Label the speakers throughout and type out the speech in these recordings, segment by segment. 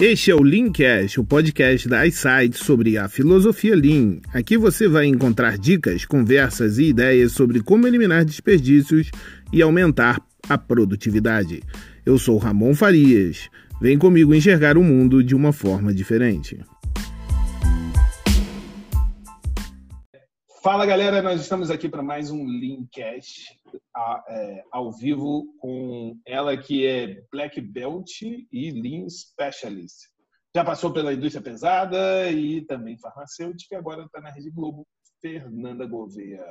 Speaker 1: Este é o Leancast, o podcast da iSight sobre a filosofia Lean. Aqui você vai encontrar dicas, conversas e ideias sobre como eliminar desperdícios e aumentar a produtividade. Eu sou Ramon Farias. Vem comigo enxergar o mundo de uma forma diferente. Fala galera, nós estamos aqui para mais um Leancast é, ao vivo com ela que é Black Belt e Lean Specialist. Já passou pela indústria pesada e também farmacêutica e agora está na Rede Globo. Fernanda Gouveia,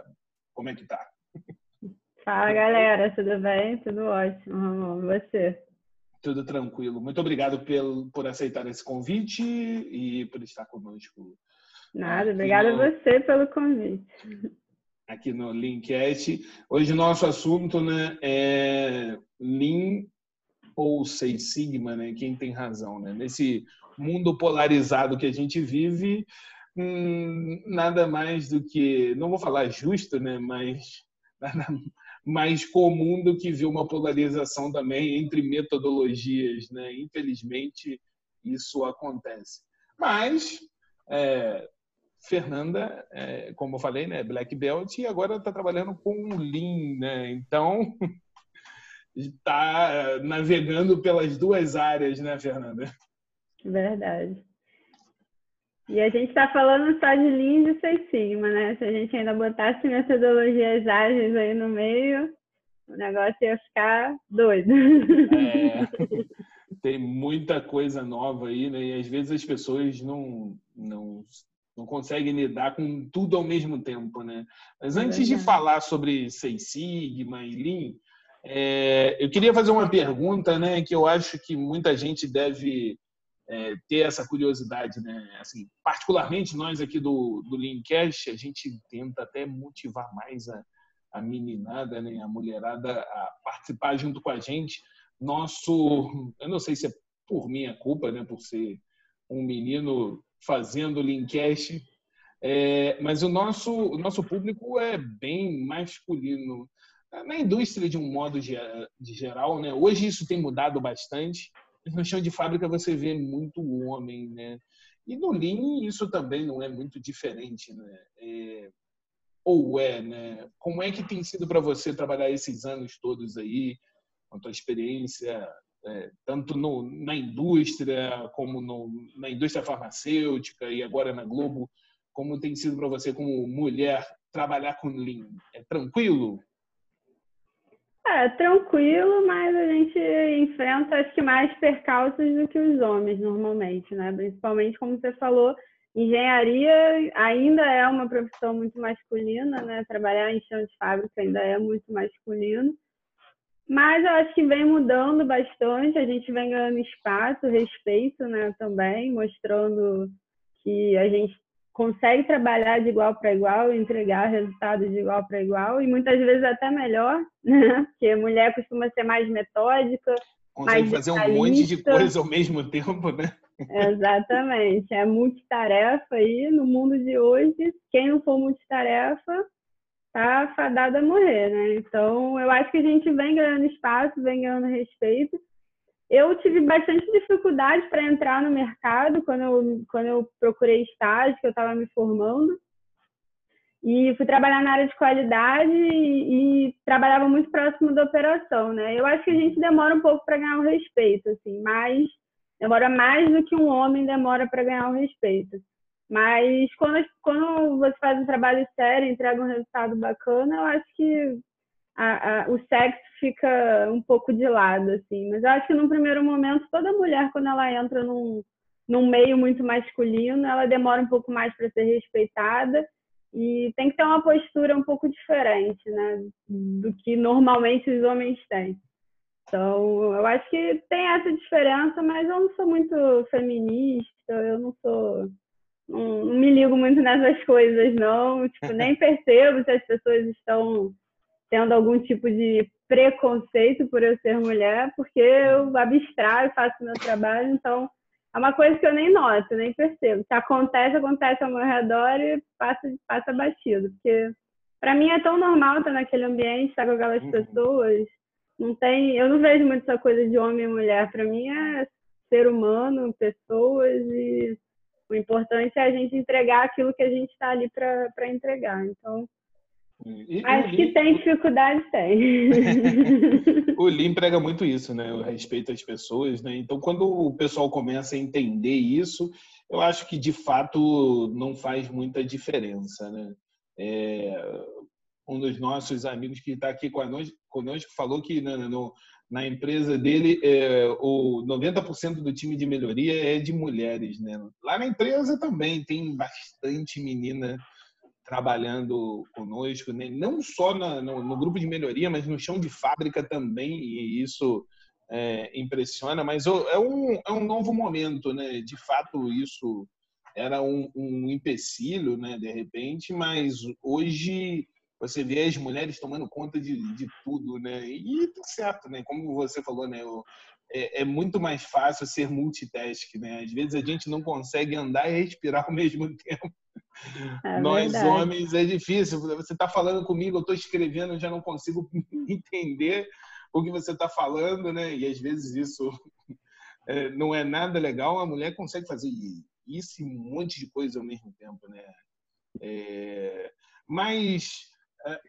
Speaker 1: como é que tá?
Speaker 2: Fala galera, tudo bem? Tudo ótimo, Ramon. Você?
Speaker 1: Tudo tranquilo. Muito obrigado pelo, por aceitar esse convite e por estar conosco
Speaker 2: Nada, obrigada no, a você pelo convite.
Speaker 1: Aqui no Linkcast. Hoje o nosso assunto né, é Lean ou Seis Sigma, né? Quem tem razão, né? Nesse mundo polarizado que a gente vive, hum, nada mais do que, não vou falar justo, né? Mas nada mais comum do que ver uma polarização também entre metodologias, né? Infelizmente isso acontece. Mas é, Fernanda, é, como eu falei, né, Black Belt, e agora está trabalhando com Lean, né? Então, está navegando pelas duas áreas, né, Fernanda?
Speaker 2: Verdade. E a gente está falando só de Lean e de Seis Sigma, né? Se a gente ainda botasse metodologias ágeis aí no meio, o negócio ia ficar doido.
Speaker 1: É, tem muita coisa nova aí, né? E às vezes as pessoas não, não não consegue lidar com tudo ao mesmo tempo, né? Mas antes de falar sobre Seis Sigma e Lean, é, eu queria fazer uma pergunta, né, que eu acho que muita gente deve é, ter essa curiosidade, né? Assim, particularmente nós aqui do, do Leancast, a gente tenta até motivar mais a, a meninada, né, a mulherada a participar junto com a gente. Nosso, eu não sei se é por minha culpa, né, por ser um menino fazendo Linkcast, é, mas o nosso, o nosso público é bem masculino. Na indústria, de um modo de, de geral, né? hoje isso tem mudado bastante. No chão de fábrica você vê muito homem, né? E no Lean isso também não é muito diferente, né? É, ou é, né? Como é que tem sido para você trabalhar esses anos todos aí, com a tua experiência é, tanto no, na indústria, como no, na indústria farmacêutica e agora na Globo, como tem sido para você, como mulher, trabalhar com Lean? É tranquilo?
Speaker 2: É, tranquilo, mas a gente enfrenta, acho que, mais percalços do que os homens, normalmente, né? Principalmente, como você falou, engenharia ainda é uma profissão muito masculina, né? Trabalhar em chão de fábrica ainda é muito masculino. Mas eu acho que vem mudando bastante, a gente vem ganhando espaço, respeito, né, também, mostrando que a gente consegue trabalhar de igual para igual, entregar resultados de igual para igual, e muitas vezes até melhor, né? Porque a mulher costuma ser mais metódica,
Speaker 1: consegue mais fazer um monte de coisa ao mesmo tempo, né?
Speaker 2: Exatamente, é multitarefa aí no mundo de hoje. Quem não for multitarefa tá fadada a morrer, né? Então, eu acho que a gente vem ganhando espaço, vem ganhando respeito. Eu tive bastante dificuldade para entrar no mercado quando eu, quando eu procurei estágio, que eu estava me formando. E fui trabalhar na área de qualidade e, e, trabalhava muito próximo da operação, né? Eu acho que a gente demora um pouco para ganhar o respeito, assim, mas demora mais do que um homem demora para ganhar o respeito. Mas quando, quando você faz um trabalho sério, entrega um resultado bacana, eu acho que a, a, o sexo fica um pouco de lado, assim. Mas eu acho que num primeiro momento, toda mulher, quando ela entra num, num meio muito masculino, ela demora um pouco mais para ser respeitada e tem que ter uma postura um pouco diferente, né, do que normalmente os homens têm. Então, eu acho que tem essa diferença, mas eu não sou muito feminista, eu não sou não, não, me ligo muito nessas coisas, não. Tipo, nem percebo se as pessoas estão tendo algum tipo de preconceito por eu ser mulher, porque eu abstraio, faço meu trabalho, então é uma coisa que eu nem noto, nem percebo. Se acontece, acontece ao meu redor e passa, passa batido, porque para mim é tão normal estar naquele ambiente, estar com aquelas uhum. pessoas. Não tem, eu não vejo muito essa coisa de homem e mulher. Para mim é ser humano, pessoas, e o importante é a gente entregar aquilo que a gente está ali para entregar. Então, e, Acho que tem dificuldade, tem.
Speaker 1: o Lean prega muito isso, né? O respeito às pessoas, né? Então, quando o pessoal começa a entender isso, eu acho que de fato não faz muita diferença, né? É, um dos nossos amigos que está aqui conosco, conosco falou que no, no, na empresa dele é, o 90% do time de melhoria é de mulheres, né? Lá na empresa também tem bastante menina trabalhando conosco, né? não só na, no, no, grupo de melhoria, mas no chão de fábrica também, e isso é, impressiona, mas é um, é um novo momento, né? De fato, isso era um, um empecilho, né? De repente, mas hoje você vê as mulheres tomando conta de, de tudo, né? E tá certo, né? Como você falou, né? É, é, muito mais fácil ser multitask, né? Às vezes a gente não consegue andar e respirar ao mesmo tempo. É Nós verdade. homens é difícil. Você está falando comigo, eu estou escrevendo, eu já não consigo entender o que você está falando, né? E às vezes isso é, não é nada legal. A mulher consegue fazer isso e um monte de coisa ao mesmo tempo, né? É, mas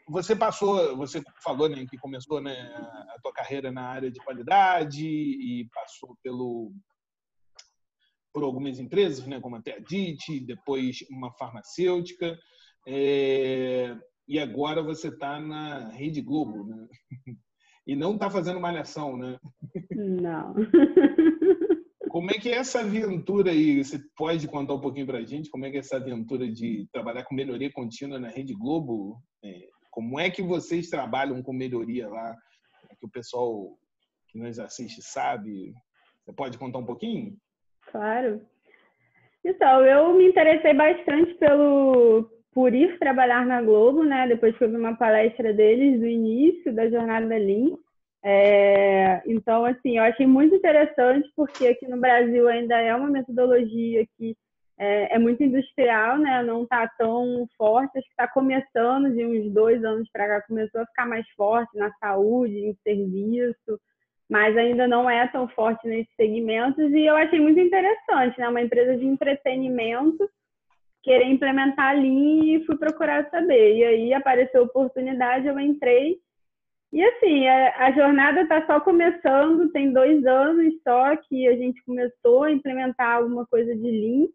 Speaker 1: você passou, você falou né, que começou né, a tua carreira na área de qualidade e passou pelo por algumas empresas, né, como a Teadit, depois uma farmacêutica, é, e agora você está na Rede Globo, né? E não está fazendo malhação, né?
Speaker 2: Não.
Speaker 1: Como é que é essa aventura aí? Você pode contar um pouquinho para a gente como é que é essa aventura de trabalhar com melhoria contínua na Rede Globo? É, como é que vocês trabalham com melhoria lá? Que o pessoal que nos assiste sabe. Você pode contar um pouquinho?
Speaker 2: Claro. Então, eu me interessei bastante pelo por ir trabalhar na Globo, né? Depois que eu vi uma palestra deles do início da jornada Lean. É, então, assim, eu achei muito interessante porque aqui no Brasil ainda é uma metodologia que é, é muito industrial, né? Não está tão forte. Acho que está começando de uns dois anos para cá começou a ficar mais forte na saúde, em serviço mas ainda não é tão forte nesses segmentos e eu achei muito interessante, né? Uma empresa de entretenimento querer implementar ali e fui procurar saber. E aí apareceu a oportunidade, eu entrei. E assim, a, a jornada está só começando, tem dois anos só que a gente começou a implementar alguma coisa de Lean.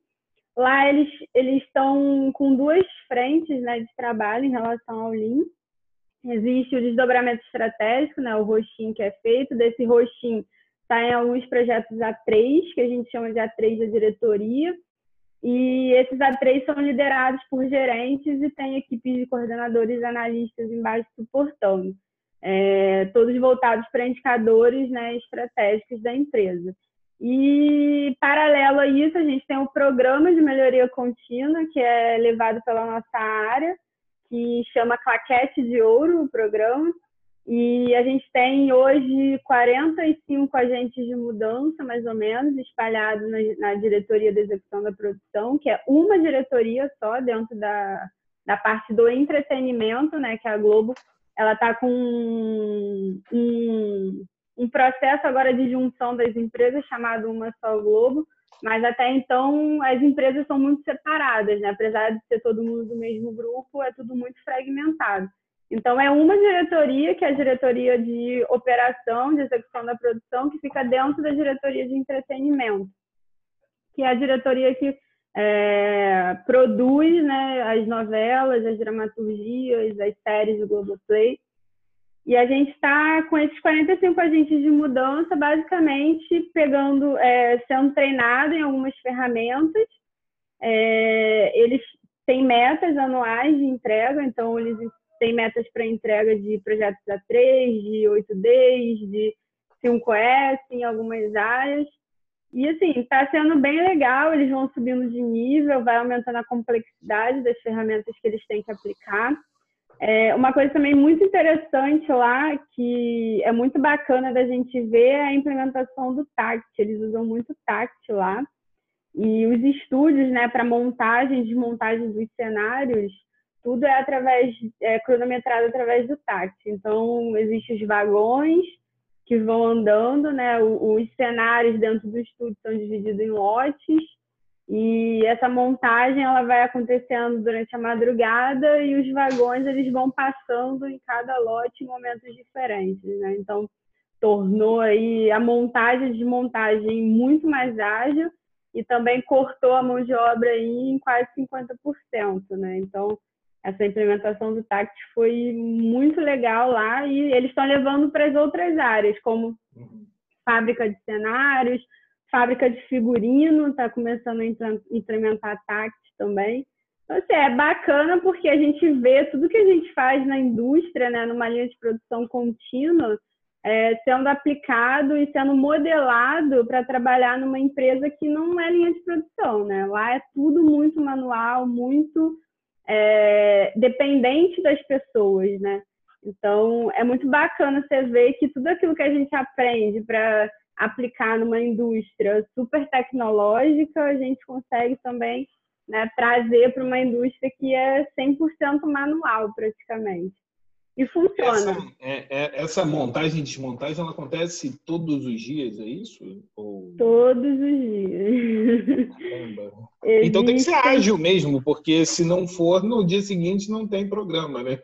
Speaker 2: Lá eles, eles estão com duas frentes né, de trabalho em relação ao Lean. Existe o desdobramento estratégico, né, o roxinho que é feito. Desse roxinho está em alguns projetos A3, que a gente chama de A3 da diretoria. E esses A3 são liderados por gerentes e tem equipes de coordenadores analistas embaixo suportando. É, todos voltados para indicadores né, estratégicos da empresa. E, paralelo a isso, a gente tem o programa de melhoria contínua, que é levado pela nossa área, que chama Claquete de Ouro, o programa. E a gente tem hoje 45 agentes de mudança, mais ou menos, espalhados na, na diretoria da execução da produção, que é uma diretoria só dentro da, da parte do entretenimento, né? Que a Globo ela está com um, um, um processo agora de junção das empresas chamado Uma Só Globo, mas até então as empresas são muito separadas, né? apesar de ser todo mundo do mesmo grupo, é tudo muito fragmentado. Então é uma diretoria, que é a diretoria de operação, de execução da produção, que fica dentro da diretoria de entretenimento, que é a diretoria que é, produz né, as novelas, as dramaturgias, as séries do Globoplay. E a gente está com esses 45 agentes de mudança, basicamente pegando, é, sendo treinado em algumas ferramentas. É, eles têm metas anuais de entrega, então eles têm metas para entrega de projetos A3, de 8Ds, de 5S em algumas áreas. E assim, está sendo bem legal, eles vão subindo de nível, vai aumentando a complexidade das ferramentas que eles têm que aplicar. É, uma coisa também muito interessante lá, que é muito bacana da gente ver, é a implementação do TACT. Eles usam muito TACT lá. E os estúdios, né, para montagem, desmontagem dos cenários, tudo é através, é cronometrado através do TACT. Então, existem os vagões, que vão andando, né? Os cenários dentro do estúdio são divididos em lotes e essa montagem ela vai acontecendo durante a madrugada e os vagões eles vão passando em cada lote em momentos diferentes, né? Então tornou aí a montagem e desmontagem muito mais ágil e também cortou a mão de obra aí em quase 50%, né? Então essa implementação do TACT foi muito legal lá e eles estão levando para as outras áreas, como uhum. fábrica de cenários, fábrica de figurino, está começando a implementar TACT também. Então, assim, é bacana porque a gente vê tudo que a gente faz na indústria, né, numa linha de produção contínua, é, sendo aplicado e sendo modelado para trabalhar numa empresa que não é linha de produção, né? Lá é tudo muito manual, muito é, dependente das pessoas, né? Então, é muito bacana você ver que tudo aquilo que a gente aprende para aplicar numa indústria super tecnológica, a gente consegue também né, trazer para uma indústria que é 100% manual, praticamente. E funciona.
Speaker 1: Essa, é, é, essa montagem e desmontagem ela acontece todos os dias, é isso?
Speaker 2: Ou... Todos os dias.
Speaker 1: Então tem que ser ágil mesmo, porque se não for, no dia seguinte não tem programa, né?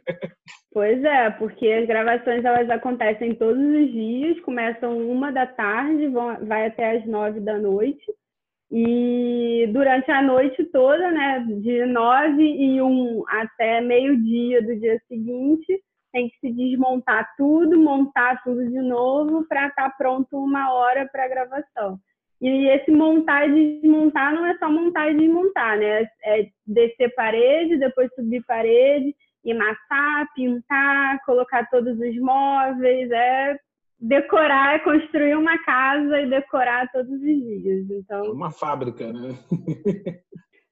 Speaker 2: Pois é, porque as gravações elas acontecem todos os dias, começam uma da tarde, vão, vai até as nove da noite. E durante a noite toda, né, de nove e um até meio-dia do dia seguinte, tem que se desmontar tudo, montar tudo de novo para estar tá pronto uma hora para a gravação. E esse montar e desmontar não é só montar e desmontar, né? É descer parede, depois subir parede, emassar, pintar, colocar todos os móveis, é decorar, é construir uma casa e decorar todos os dias. Então, é
Speaker 1: uma fábrica, né?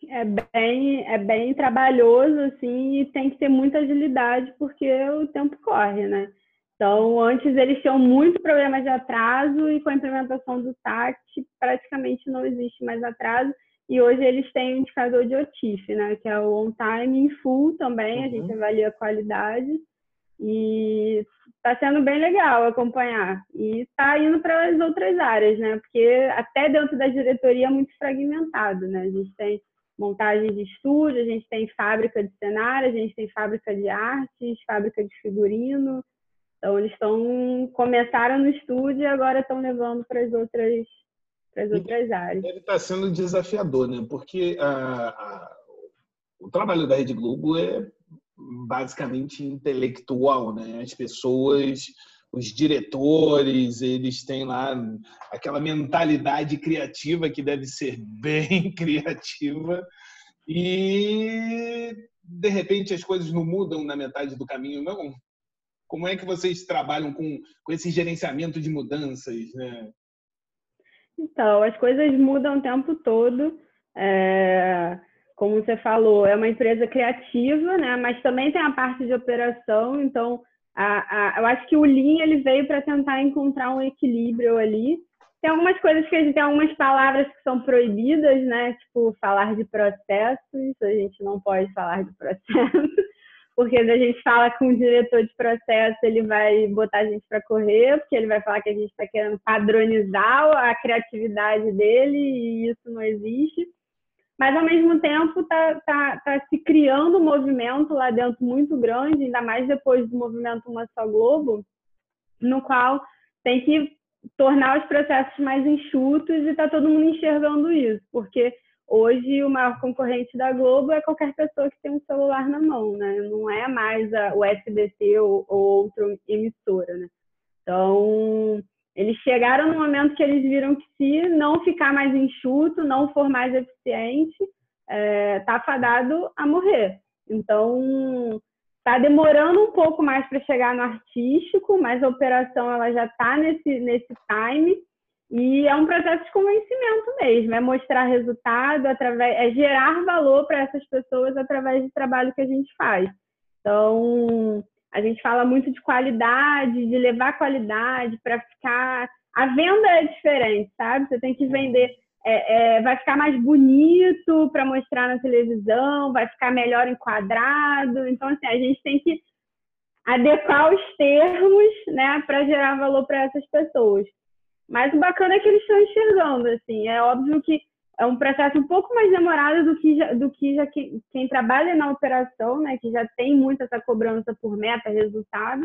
Speaker 2: é bem, é bem trabalhoso, assim, e tem que ter muita agilidade, porque o tempo corre, né? Então, antes eles tinham muitos problemas de atraso e com a implementação do TACT praticamente não existe mais atraso. E hoje eles têm um indicador de OTIF, né? Que é o On Time in Full também, uhum. a gente uhum. avalia a qualidade. E está sendo bem legal acompanhar. E está indo para as outras áreas, né? Porque até dentro da diretoria é muito fragmentado, né? A gente tem montagem de estúdio, a gente tem fábrica de cenário, a gente tem fábrica de artes, fábrica de figurino. Então eles estão começaram no estúdio e agora estão levando para as outras para as outras áreas.
Speaker 1: Ele está sendo desafiador, né? Porque a, a, o trabalho da Rede Globo é basicamente intelectual, né? As pessoas os diretores, eles têm lá aquela mentalidade criativa que deve ser bem criativa e de repente as coisas não mudam na metade do caminho, não? Como é que vocês trabalham com, com esse gerenciamento de mudanças, né?
Speaker 2: Então, as coisas mudam o tempo todo. É, como você falou, é uma empresa criativa, né? Mas também tem a parte de operação, então a, a, eu acho que o Lean ele veio para tentar encontrar um equilíbrio ali. Tem algumas coisas que a gente tem algumas palavras que são proibidas, né? Tipo, falar de processos, a gente não pode falar de processos, porque a gente fala com o diretor de processo, ele vai botar a gente para correr, porque ele vai falar que a gente está querendo padronizar a criatividade dele e isso não existe. Mas ao mesmo tempo está tá, tá se criando um movimento lá dentro muito grande, ainda mais depois do movimento Uma Só Globo, no qual tem que tornar os processos mais enxutos e está todo mundo enxergando isso, porque hoje o maior concorrente da Globo é qualquer pessoa que tem um celular na mão, né? Não é mais a, o SBT ou, ou outra emissora, né? Então, eles chegaram no momento que eles viram que se não ficar mais enxuto, não for mais eficiente, é, tá fadado a morrer. Então, está demorando um pouco mais para chegar no artístico, mas a operação ela já está nesse, nesse time e é um processo de convencimento mesmo, é mostrar resultado, através, é gerar valor para essas pessoas através do trabalho que a gente faz. Então, a gente fala muito de qualidade, de levar qualidade para ficar. A venda é diferente, sabe? Você tem que vender. É, é, vai ficar mais bonito para mostrar na televisão, vai ficar melhor enquadrado. Então, assim, a gente tem que adequar os termos, né, para gerar valor para essas pessoas. Mas o bacana é que eles estão enxergando, assim. É óbvio que é um processo um pouco mais demorado do que já, do que já quem, quem trabalha na operação, né, que já tem muito essa cobrança por meta, resultado.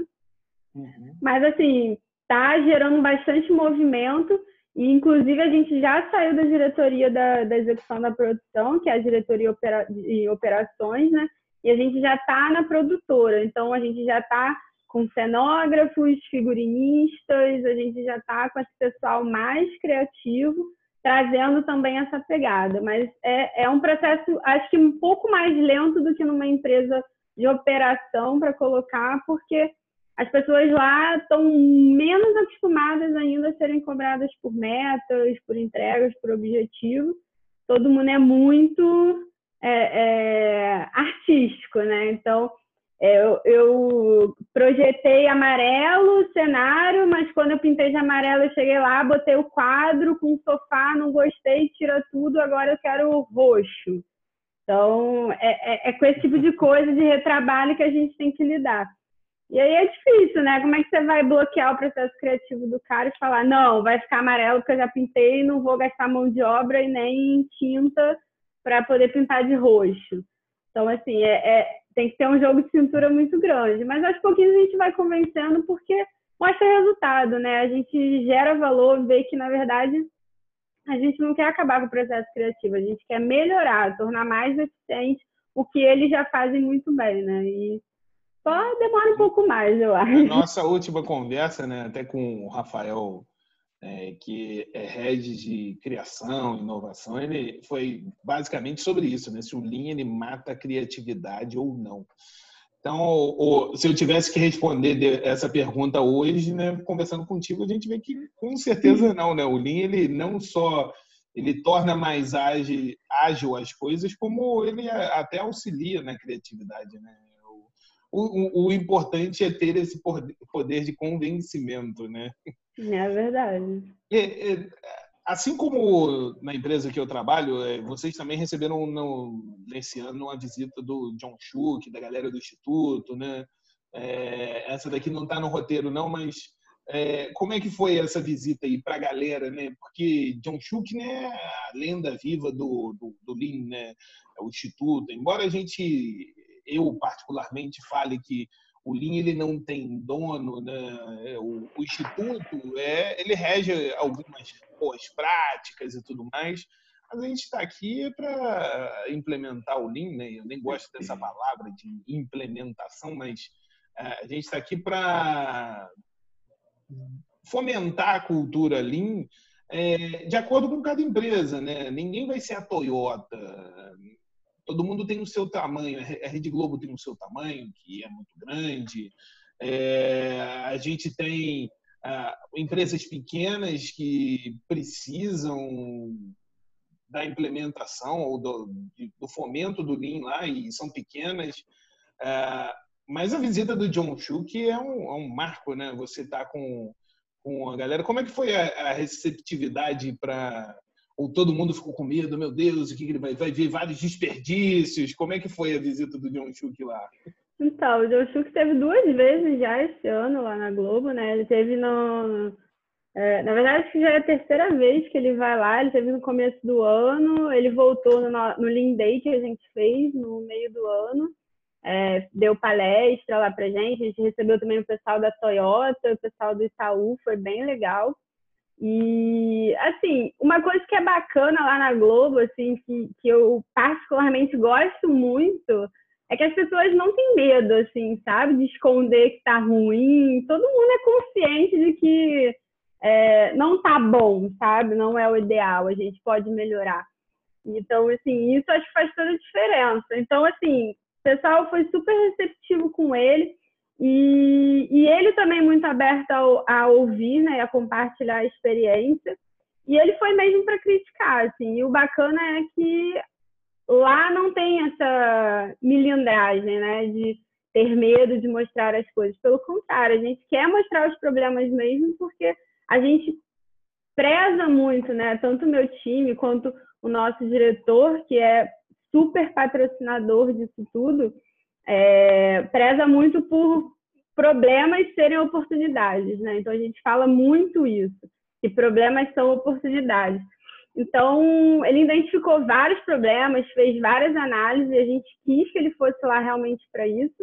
Speaker 2: Uhum. Mas assim, tá gerando bastante movimento e inclusive a gente já saiu da diretoria da, da execução da produção, que é a diretoria opera, de operações, né? E a gente já está na produtora, então a gente já está com cenógrafos, figurinistas, a gente já está com esse pessoal mais criativo trazendo também essa pegada. Mas é, é um processo, acho que um pouco mais lento do que numa empresa de operação para colocar, porque as pessoas lá estão menos acostumadas ainda a serem cobradas por metas, por entregas, por objetivos. Todo mundo é muito é, é, artístico, né? Então, eu, eu, projetei amarelo cenário, mas quando eu pintei de amarelo, eu cheguei lá, botei o quadro com o sofá, não gostei, tira tudo, agora eu quero roxo. Então, é, é, é, com esse tipo de coisa de retrabalho que a gente tem que lidar. E aí é difícil, né? Como é que você vai bloquear o processo criativo do cara e falar, não, vai ficar amarelo porque eu já pintei, não vou gastar mão de obra e nem tinta para poder pintar de roxo. Então, assim, é, é, tem que ter um jogo de cintura muito grande. Mas aos pouquinhos a gente vai convencendo porque mostra resultado, né? A gente gera valor, vê que, na verdade, a gente não quer acabar com o processo criativo, a gente quer melhorar, tornar mais eficiente o que eles já fazem muito bem, né? E só demora um pouco mais, eu acho.
Speaker 1: Nossa última conversa, né, até com o Rafael é, que é head de criação, inovação, ele foi basicamente sobre isso, né? Se o Lean ele mata a criatividade ou não. Então, se eu tivesse que responder essa pergunta hoje, né, conversando contigo, a gente vê que com certeza não, né? O Lean ele não só ele torna mais ágil, ágil as coisas, como ele até auxilia na criatividade, né? O, o, o importante é ter esse poder de convencimento, né?
Speaker 2: É verdade.
Speaker 1: É, é, assim como na empresa que eu trabalho, é, vocês também receberam no, nesse ano a visita do John Schuch, da galera do Instituto, né? É, essa daqui não está no roteiro, não, mas é, como é que foi essa visita aí para a galera, né? Porque John Schuch né, a lenda viva do, do, do Lean, né? O Instituto. Embora a gente, eu particularmente, fale que o Lean ele não tem dono, né? o, o, instituto é, ele rege algumas boas práticas e tudo mais, mas a gente está aqui para implementar o Lean, né? eu nem gosto dessa palavra de implementação, mas é, a gente está aqui para fomentar a cultura Lean é, de acordo com cada empresa, né? Ninguém vai ser a Toyota, todo mundo tem o seu tamanho. A Rede Globo tem o seu tamanho, que é muito grande. É, a gente tem ah, empresas pequenas que precisam da implementação ou do, do, fomento do Lean lá e são pequenas. Ah, mas a visita do John Schuch é um, é um marco, né? Você está com, com a galera. Como é que foi a, a receptividade para ou todo mundo ficou com medo, meu Deus, o que ele vai, vai ver vários desperdícios? Como é que foi a visita do John Schuch lá?
Speaker 2: Então, o John Schuch teve duas vezes já esse ano lá na Globo, né? Ele teve no... É, na verdade, acho que já é a terceira vez que ele vai lá. Ele teve no começo do ano, ele voltou no, no Lean Day que a gente fez no meio do ano. É, deu palestra lá pra gente. A gente recebeu também o pessoal da Toyota, o pessoal do Itaú, foi bem legal. E, assim, uma coisa que é bacana lá na Globo, assim, que, que eu particularmente gosto muito, é que as pessoas não têm medo, assim, sabe? De esconder que tá ruim. Todo mundo é consciente de que é, não tá bom, sabe? Não é o ideal, a gente pode melhorar. Então, assim, isso acho que faz toda a diferença. Então, assim, o pessoal foi super receptivo com ele. E, e ele também muito aberto a, a ouvir, né, a compartilhar a experiência. E ele foi mesmo para criticar, assim. E o bacana é que lá não tem essa milindragem, né, de ter medo de mostrar as coisas. Pelo contrário, a gente quer mostrar os problemas mesmo porque a gente preza muito, né, tanto o meu time quanto o nosso diretor, que é super patrocinador disso tudo, é, preza muito por problemas serem oportunidades, né? Então a gente fala muito isso, que problemas são oportunidades. Então, ele identificou vários problemas, fez várias análises, a gente quis que ele fosse lá realmente para isso.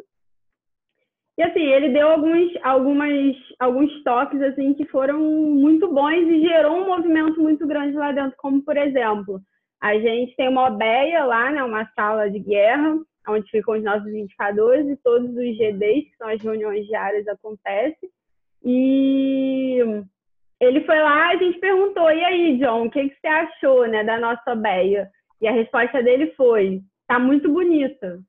Speaker 2: E assim, ele deu alguns, algumas, alguns toques assim que foram muito bons e gerou um movimento muito grande lá dentro, como por exemplo, a gente tem uma OBEA lá, né, uma sala de guerra, onde ficam os nossos indicadores e todos os GDs, que são as reuniões diárias, acontecem. E ele foi lá, a gente perguntou, e aí, John, o que, que você achou né, da nossa Beia? E a resposta dele foi, tá muito bonita.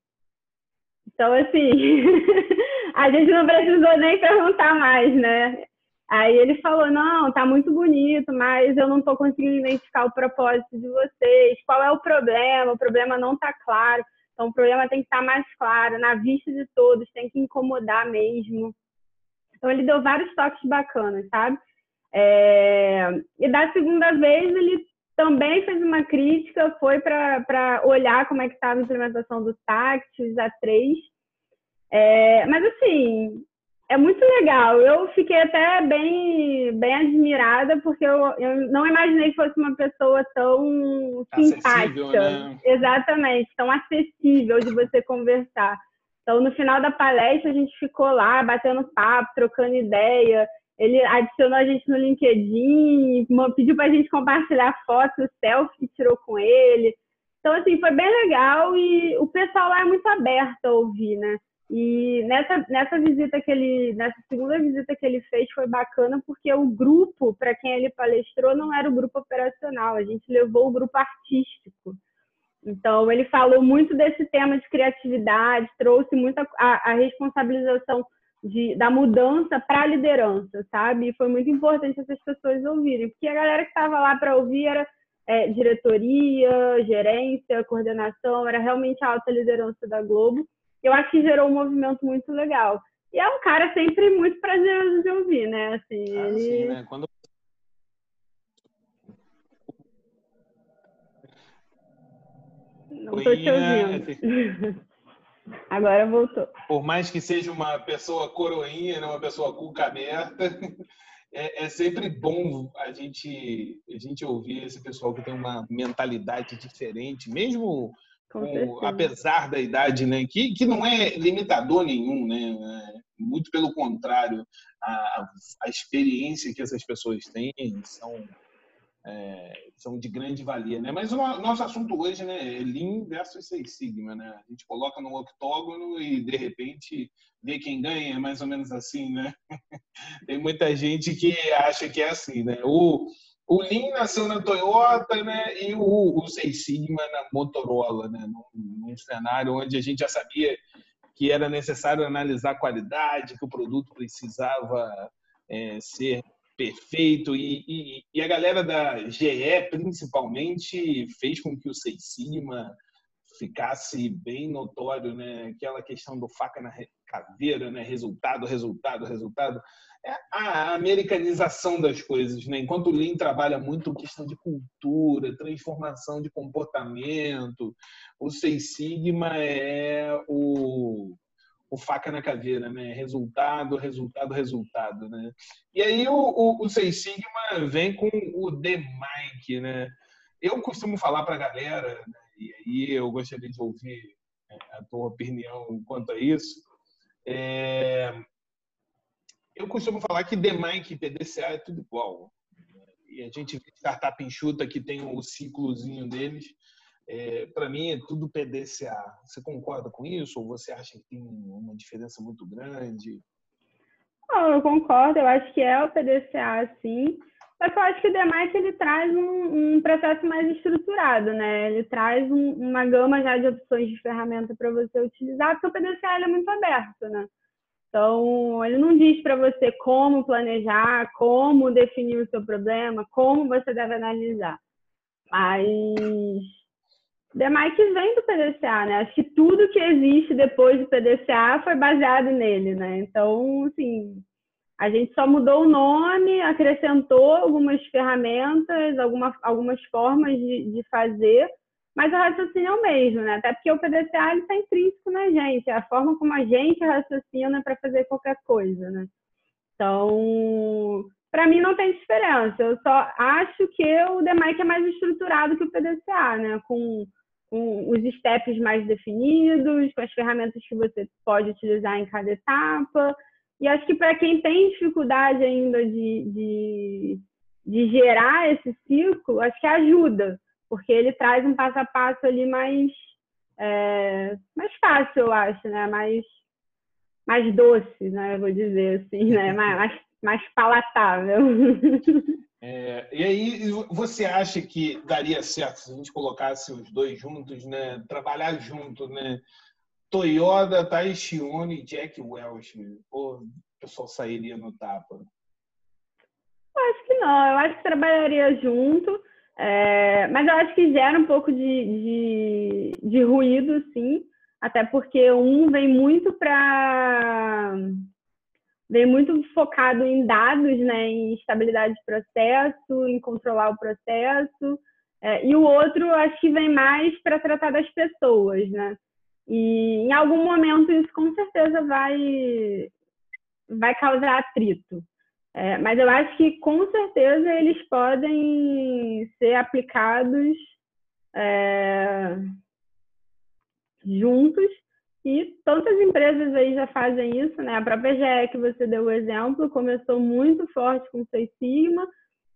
Speaker 2: Então, assim, a gente não precisou nem perguntar mais, né? Aí ele falou, não, tá muito bonito, mas eu não tô conseguindo identificar o propósito de vocês. Qual é o problema? O problema não tá claro. Então, o problema tem que estar mais claro, na vista de todos, tem que incomodar mesmo. Então, ele deu vários toques bacanas, sabe? É... E da segunda vez, ele também fez uma crítica, foi para olhar como é que estava a implementação do TACT, os A3. É... Mas, assim, é muito legal. Eu fiquei até bem, bem admirada, porque eu, eu não imaginei que fosse uma pessoa tão simpática. Né? Exatamente, tão acessível de você conversar. Então, no final da palestra, a gente ficou lá batendo papo, trocando ideia. Ele adicionou a gente no LinkedIn, pediu para a gente compartilhar fotos, selfie que tirou com ele. Então, assim, foi bem legal e o pessoal lá é muito aberto a ouvir, né? E nessa, nessa visita que ele, nessa segunda visita que ele fez foi bacana porque o grupo para quem ele palestrou não era o grupo operacional, a gente levou o grupo artístico. Então ele falou muito desse tema de criatividade, trouxe muita a, a responsabilização de, da mudança para a liderança, sabe? E foi muito importante essas pessoas ouvirem, porque a galera que estava lá para ouvir era é, diretoria, gerência, coordenação, era realmente a alta liderança da Globo eu acho que gerou um movimento muito legal. E é um cara sempre muito prazeroso de ouvir, né? Assim, ah, ele... sim, né? Quando... Não estou te ouvindo. Agora voltou.
Speaker 1: Por mais que seja uma pessoa coroinha, né? uma pessoa cuca aberta, é, é, sempre bom a gente, a gente ouvir esse pessoal que tem uma mentalidade diferente, mesmo com, apesar da idade, né, que, que não é limitador nenhum, né, é, muito pelo contrário, a, a experiência que essas pessoas têm são é, são de grande valia, né? Mas o nosso assunto hoje, né, é Lean versus Seis Sigma, né? A gente coloca no octógono e de repente vê quem ganha, é mais ou menos assim, né? Tem muita gente que acha que é assim, né? O o Lean nasceu na Toyota, né? E o, o Seis Sigma na Motorola, né? Num, num, cenário onde a gente já sabia que era necessário analisar a qualidade, que o produto precisava é, ser perfeito e, e, e, a galera da GE principalmente fez com que o Seis Sigma ficasse bem notório, né? Aquela questão do faca na caveira, né? Resultado, resultado, resultado a americanização das coisas, né? Enquanto o Lean trabalha muito questão de cultura, transformação de comportamento, o Seis Sigma é o, o faca na caveira, né? Resultado, resultado, resultado, né? E aí o, o, o Seis Sigma vem com o The Mike, né? Eu costumo falar para a galera, né? e aí eu gostaria de ouvir é, a tua opinião quanto a isso. É, eu costumo falar que DMAIC e PDCA é tudo igual. E a gente vê startup enxuta que tem o ciclozinho deles. É, Para mim é tudo PDCA. Você concorda com isso ou você acha que tem uma diferença muito grande?
Speaker 2: Não, eu concordo. Eu acho que é o PDCA, sim. Só que eu acho que o DMAIC ele traz um, um, processo mais estruturado, né? Ele traz um, uma gama já de opções de ferramenta para você utilizar, porque o PDCA é muito aberto, né? Então, ele não diz para você como planejar, como definir o seu problema, como você deve analisar. Mas demais que vem do PDCA, né? Acho que tudo que existe depois do PDCA foi baseado nele, né? Então, assim, a gente só mudou o nome, acrescentou algumas ferramentas, alguma, algumas formas de, de fazer, mas o raciocínio é o mesmo, né? Até porque o PDCA está intrínseco na gente, é a forma como a gente raciocina para fazer qualquer coisa, né? Então, para mim não tem diferença. Eu só acho que o DMAIC é mais estruturado que o PDCA, né? Com, com os steps mais definidos, com as ferramentas que você pode utilizar em cada etapa. E acho que para quem tem dificuldade ainda de, de, de gerar esse ciclo, acho que ajuda, porque ele traz um passo a passo ali mais, é, mais fácil, eu acho, né? Mais, mais doce, né? Vou dizer assim, né? mais, mais palatável.
Speaker 1: É, e aí, você acha que daria certo se a gente colocasse os dois juntos, né? Trabalhar junto, né? Toyota, Taishione e Jack Welch. Ou o pessoal sairia no tapa?
Speaker 2: Eu acho que não. Eu acho que trabalharia junto. É, mas eu acho que gera um pouco de, de, de ruído, sim. Até porque um vem muito para vem muito focado em dados, né, em estabilidade de processo, em controlar o processo, é, e o outro acho que vem mais para tratar das pessoas, né? E em algum momento isso com certeza vai vai causar atrito. É, mas eu acho que com certeza eles podem ser aplicados é, juntos e tantas empresas aí já fazem isso, né? A própria GE que você deu o exemplo começou muito forte com o Seis Sigma,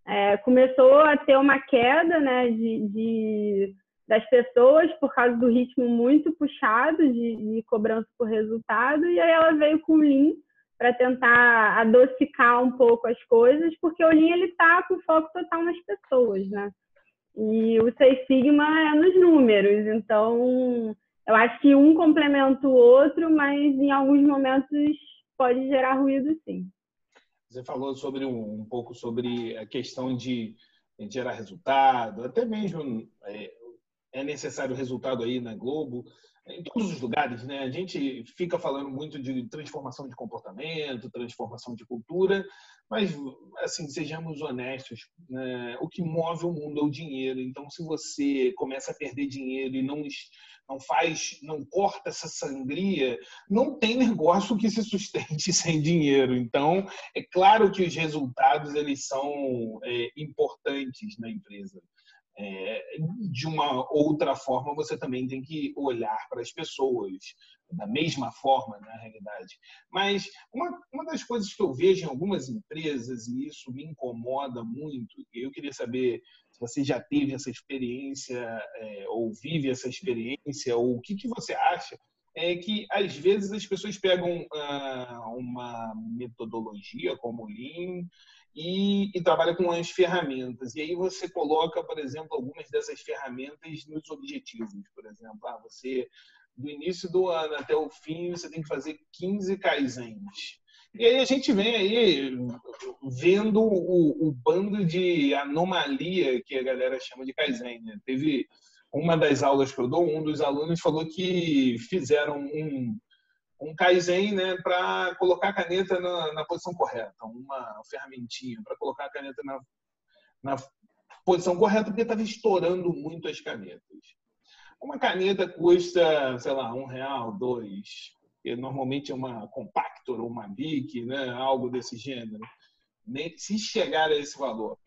Speaker 2: é, começou a ter uma queda, né, de, de, das pessoas por causa do ritmo muito puxado de, de cobrança por resultado, e aí ela veio com o Lean para tentar adocicar um pouco as coisas, porque o Lean ele está com foco total nas pessoas, né? E o Seis Sigma é nos números, então eu acho que um complementa o outro, mas em alguns momentos pode gerar ruído, sim.
Speaker 1: Você falou sobre um, um pouco sobre a questão de, de gerar resultado, até mesmo é, é necessário resultado aí na Globo, em todos os lugares, né? A gente fica falando muito de transformação de comportamento, transformação de cultura, mas assim sejamos honestos, né? o que move o mundo é o dinheiro. Então, se você começa a perder dinheiro e não não faz, não corta essa sangria, não tem negócio que se sustente sem dinheiro. Então, é claro que os resultados eles são é, importantes na empresa. É, de uma outra forma, você também tem que olhar para as pessoas da mesma forma, na realidade. Mas uma, uma das coisas que eu vejo em algumas empresas, e isso me incomoda muito, eu queria saber se você já teve essa experiência, é, ou vive essa experiência, ou o que, que você acha, é que às vezes as pessoas pegam ah, uma metodologia como o Lean e, e trabalham com as ferramentas. E aí você coloca, por exemplo, algumas dessas ferramentas nos objetivos. Por exemplo, ah, você do início do ano até o fim, você tem que fazer 15 kaizens. E aí a gente vem aí vendo o, o, bando de anomalia que a galera chama de Kaizen. Né? Teve uma das aulas que eu dou, um dos alunos falou que fizeram um, um Kaizen né, para colocar a caneta na, na, posição correta, uma ferramentinha para colocar a caneta na, na posição correta, porque estava estourando muito as canetas. Uma caneta custa, sei lá, um real, dois, que normalmente é uma Compactor ou uma Bic, né? algo desse gênero. Nem, se chegar a esse valor.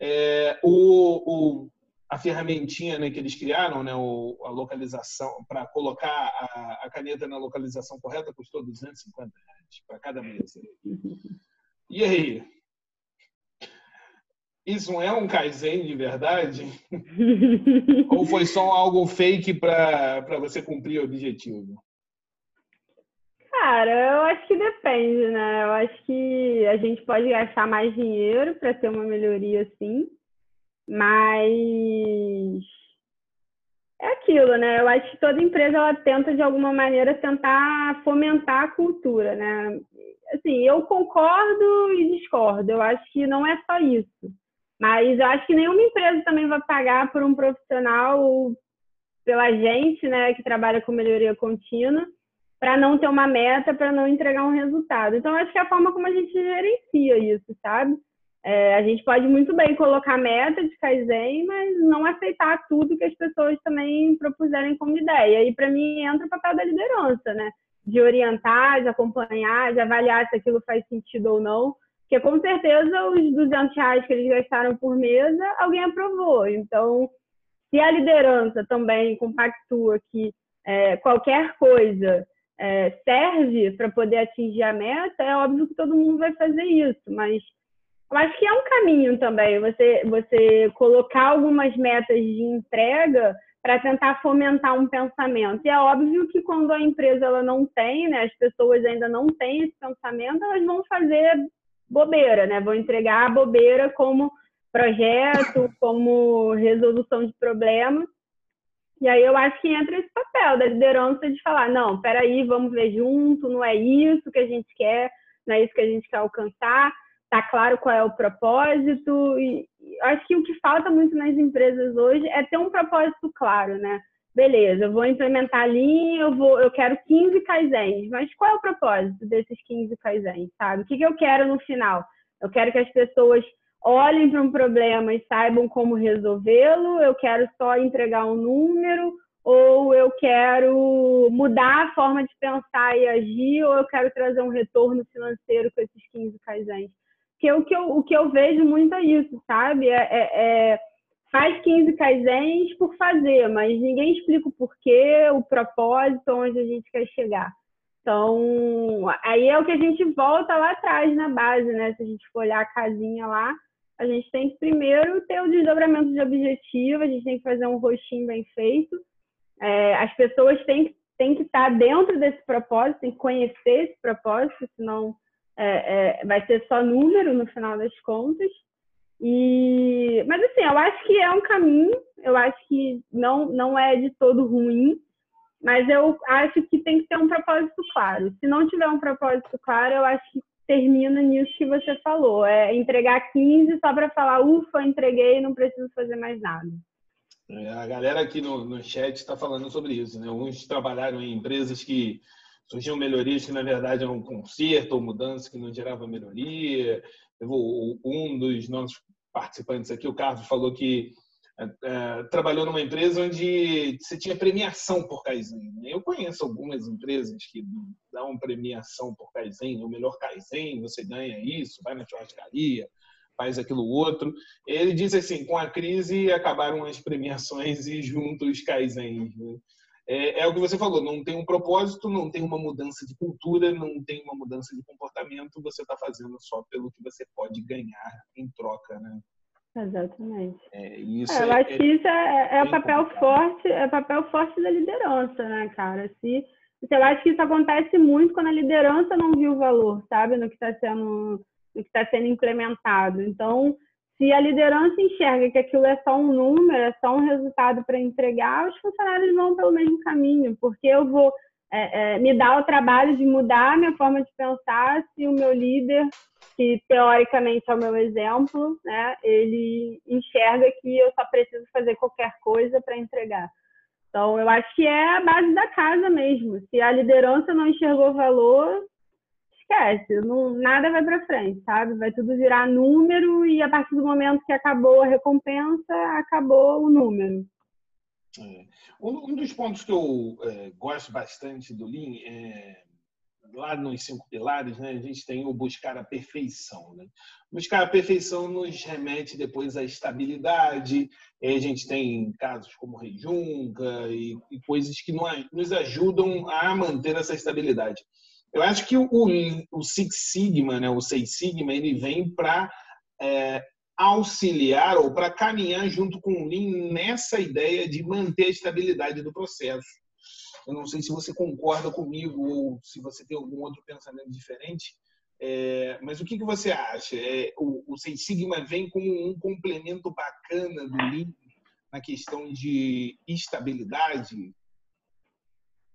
Speaker 1: É, o, o, a ferramentinha né, que eles criaram, né, o, a localização, para colocar a, a, caneta na localização correta, custou 250 reais para cada mesa. E aí? Isso é um Kaizen de verdade? Ou foi só algo fake para você cumprir o objetivo?
Speaker 2: Cara, eu acho que depende, né? Eu acho que a gente pode gastar mais dinheiro para ter uma melhoria, sim, mas é aquilo, né? Eu acho que toda empresa ela tenta de alguma maneira tentar fomentar a cultura, né? Assim, eu concordo e discordo. Eu acho que não é só isso. Mas eu acho que nenhuma empresa também vai pagar por um profissional pela gente, né, que trabalha com melhoria contínua, para não ter uma meta, para não entregar um resultado. Então, acho que é a forma como a gente gerencia isso, sabe? É, a gente pode muito bem colocar meta de Kaizen, mas não aceitar tudo que as pessoas também propuserem como ideia. E para mim entra o papel da liderança, né? De orientar, de acompanhar, de avaliar se aquilo faz sentido ou não. Porque com certeza os 200 reais que eles gastaram por mesa, alguém aprovou. Então, se a liderança também compactua que é, qualquer coisa é, serve para poder atingir a meta, é óbvio que todo mundo vai fazer isso, mas eu acho que é um caminho também você, você colocar algumas metas de entrega para tentar fomentar um pensamento. E é óbvio que quando a empresa ela não tem, né, as pessoas ainda não têm esse pensamento, elas vão fazer bobeira, né? Vão entregar a bobeira como projeto, como resolução de problemas. E aí eu acho que entra esse papel da liderança de falar, não, peraí, vamos ver junto, não é isso que a gente quer, não é isso que a gente quer alcançar tá claro qual é o propósito. E acho que o que falta muito nas empresas hoje é ter um propósito claro, né? Beleza, eu vou implementar a linha, eu vou, eu quero 15 kaizens, mas qual é o propósito desses 15 kaizens, sabe? O que, que eu quero no final? Eu quero que as pessoas olhem para um problema e saibam como resolvê-lo, eu quero só entregar um número, ou eu quero mudar a forma de pensar e agir, ou eu quero trazer um retorno financeiro com esses 15 kaizens. Porque o que eu, o que eu vejo muito é isso, sabe? É, é, é faz 15 kaizens por fazer, mas ninguém explica o porquê, o propósito, onde a gente quer chegar. Então, aí é o que a gente volta lá atrás na base, né? Se a gente for olhar a casinha lá, a gente tem que primeiro ter o desdobramento de objetivo, a gente tem que fazer um rostinho bem feito. É, as pessoas têm, têm que estar dentro desse propósito, têm que conhecer esse propósito, senão é, é, vai ser só número no final das contas. E, mas assim, eu acho que é um caminho, eu acho que não, não é de todo ruim, mas eu acho que tem que ter um propósito claro. Se não tiver um propósito claro, eu acho que termina nisso que você falou, é entregar 15 só para falar, ufa, entreguei, não preciso fazer mais nada.
Speaker 1: É, a galera aqui no, no chat está falando sobre isso, né? Alguns trabalharam em empresas que surgiam melhorias que na verdade eram um conserto ou mudança que não gerava melhoria. Um dos nossos participantes aqui, o Carlos, falou que é, trabalhou numa empresa onde você tinha premiação por Kaizen. Eu conheço algumas empresas que dão premiação por Kaizen, o melhor Kaizen, você ganha isso, vai na churrascaria, faz aquilo outro. Ele diz assim, com a crise acabaram as premiações e junto os Kaizens. Né? É, é, o que você falou, não tem um propósito, não tem uma mudança de cultura, não tem uma mudança de comportamento, você está fazendo só pelo que você pode ganhar em troca, né?
Speaker 2: Exatamente.
Speaker 1: É, isso
Speaker 2: é, eu acho que isso é, é, é o papel forte, é papel forte da liderança, né, cara? Se, eu acho que isso acontece muito quando a liderança não viu o valor, sabe, no que está sendo, no que está sendo implementado. Então, se a liderança enxerga que aquilo é só um número, é só um resultado para entregar, os funcionários vão pelo mesmo caminho, porque eu vou é, é, me dar o trabalho de mudar a minha forma de pensar se o meu líder, que teoricamente é o meu exemplo, né, ele enxerga que eu só preciso fazer qualquer coisa para entregar. Então, eu acho que é a base da casa mesmo. Se a liderança não enxergou valor, esquece, não, nada vai para frente, sabe? Vai tudo virar número e a partir do momento que acabou a recompensa, acabou o número.
Speaker 1: É. Um, dos pontos que eu é, gosto bastante do Lean é lá nos cinco pilares, né, a gente tem o buscar a perfeição. Né? Buscar a perfeição nos remete depois à estabilidade. a gente tem casos como Rejunga e, e coisas que nos ajudam a manter essa estabilidade. Eu acho que o, o Six Sigma, né, o Seis Sigma, ele vem para é, auxiliar ou para caminhar junto com o Lean nessa ideia de manter a estabilidade do processo. Eu não sei se você concorda comigo ou se você tem algum outro pensamento diferente, é, mas o que, que você acha? É, o, o Seis Sigma vem como um complemento bacana do Lean na questão de estabilidade?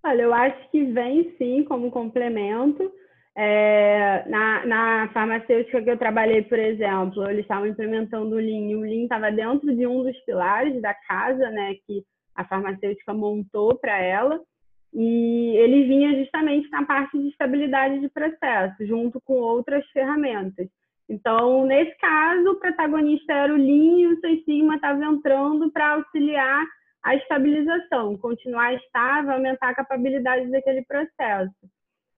Speaker 2: Olha, eu acho que vem sim como complemento. É, na, na farmacêutica que eu trabalhei, por exemplo, eles estavam implementando o Lean e o Lean estava dentro de um dos pilares da casa, né, que a farmacêutica montou para ela, e ele vinha justamente na parte de estabilidade de processo, junto com outras ferramentas. Então, nesse caso, o protagonista era o Lean e o Seis Sigma estava entrando para auxiliar a estabilização, continuar estável, aumentar a capacidade daquele processo.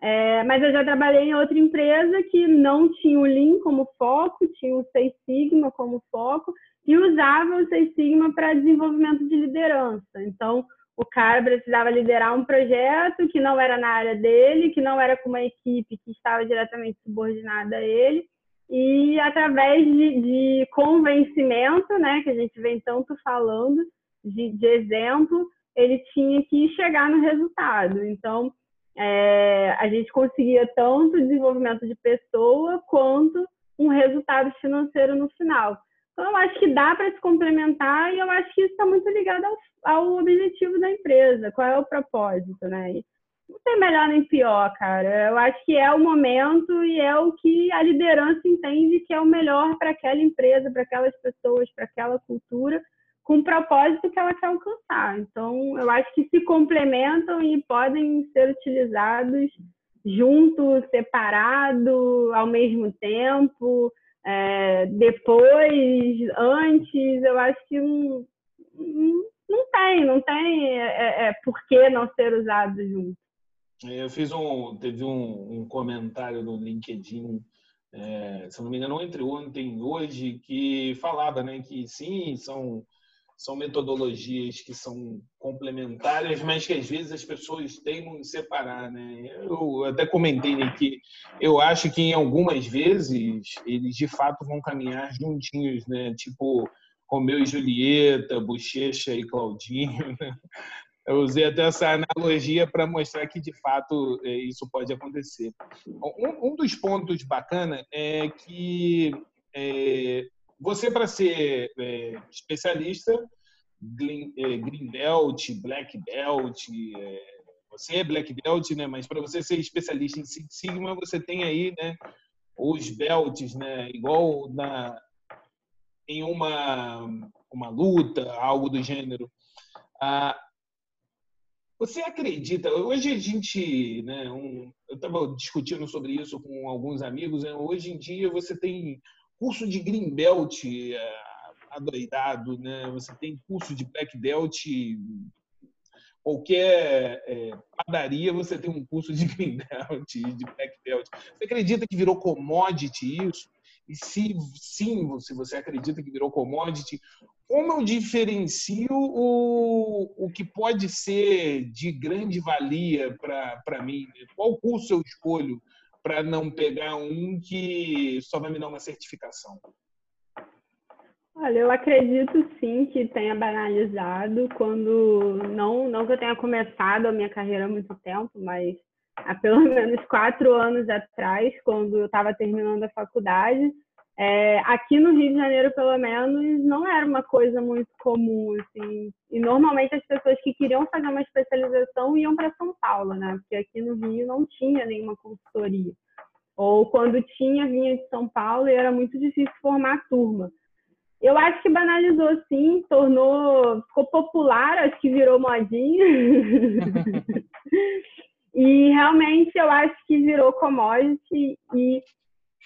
Speaker 2: É, mas eu já trabalhei em outra empresa que não tinha o Lean como foco, tinha o Seis Sigma como foco e usava o Seis Sigma para desenvolvimento de liderança. Então, o cara precisava liderar um projeto que não era na área dele, que não era com uma equipe que estava diretamente subordinada a ele, e através de, de convencimento, né, que a gente vem tanto falando, de, de exemplo, ele tinha que chegar no resultado. Então, é, a gente conseguia tanto desenvolvimento de pessoa quanto um resultado financeiro no final. Então, eu acho que dá para se complementar e eu acho que isso está muito ligado ao, ao, objetivo da empresa, qual é o propósito, né? E não tem melhor nem pior, cara. Eu acho que é o momento e é o que a liderança entende que é o melhor para aquela empresa, para aquelas pessoas, para aquela cultura, com o propósito que ela quer alcançar. Então, eu acho que se complementam e podem ser utilizados juntos, separado, ao mesmo tempo é, depois, antes, eu acho que não, não tem, não tem é, é, é, por que não ser usado junto.
Speaker 1: É, eu fiz um, teve um, um comentário no LinkedIn, é, se não me engano, entre ontem e hoje, que falava né, que sim, são são metodologias que são complementares, mas que às vezes as pessoas teimam em separar, né? Eu até comentei né, que eu acho que em algumas vezes eles de fato vão caminhar juntinhos, né? Tipo Romeu e Julieta, Bochecha e Claudinho. Né? Eu usei até essa analogia para mostrar que de fato é, isso pode acontecer. Um dos pontos bacana é que é, você, para ser é, especialista, green, é, green, belt, black belt, é, você é black belt, né? Mas para você ser especialista em Six Sigma, você tem aí, né? Os belts, né? Igual na em uma uma luta, algo do gênero. Ah, você acredita? Hoje a gente, né? Um, eu estava discutindo sobre isso com alguns amigos. Né, hoje em dia você tem curso de Green Belt é, adoidado, né? Você tem curso de Black Belt, qualquer é, padaria você tem um curso de Green Belt, de Black Belt. Você acredita que virou commodity isso? E se sim, se você acredita que virou commodity, como eu diferencio o, o que pode ser de grande valia para mim? Qual curso eu escolho para não pegar um que só vai me dar uma certificação?
Speaker 2: Olha, eu acredito sim que tenha banalizado quando não não que eu tenha começado a minha carreira há muito tempo, mas há pelo menos quatro anos atrás, quando eu estava terminando a faculdade, é, aqui no Rio de Janeiro, pelo menos, não era uma coisa muito comum, assim. E normalmente as pessoas que queriam fazer uma especialização iam para São Paulo, né? Porque aqui no Rio não tinha nenhuma consultoria. Ou quando tinha, vinha de São Paulo e era muito difícil formar turma. Eu acho que banalizou sim, tornou, ficou popular, acho que virou modinha. e realmente eu acho que virou commodity e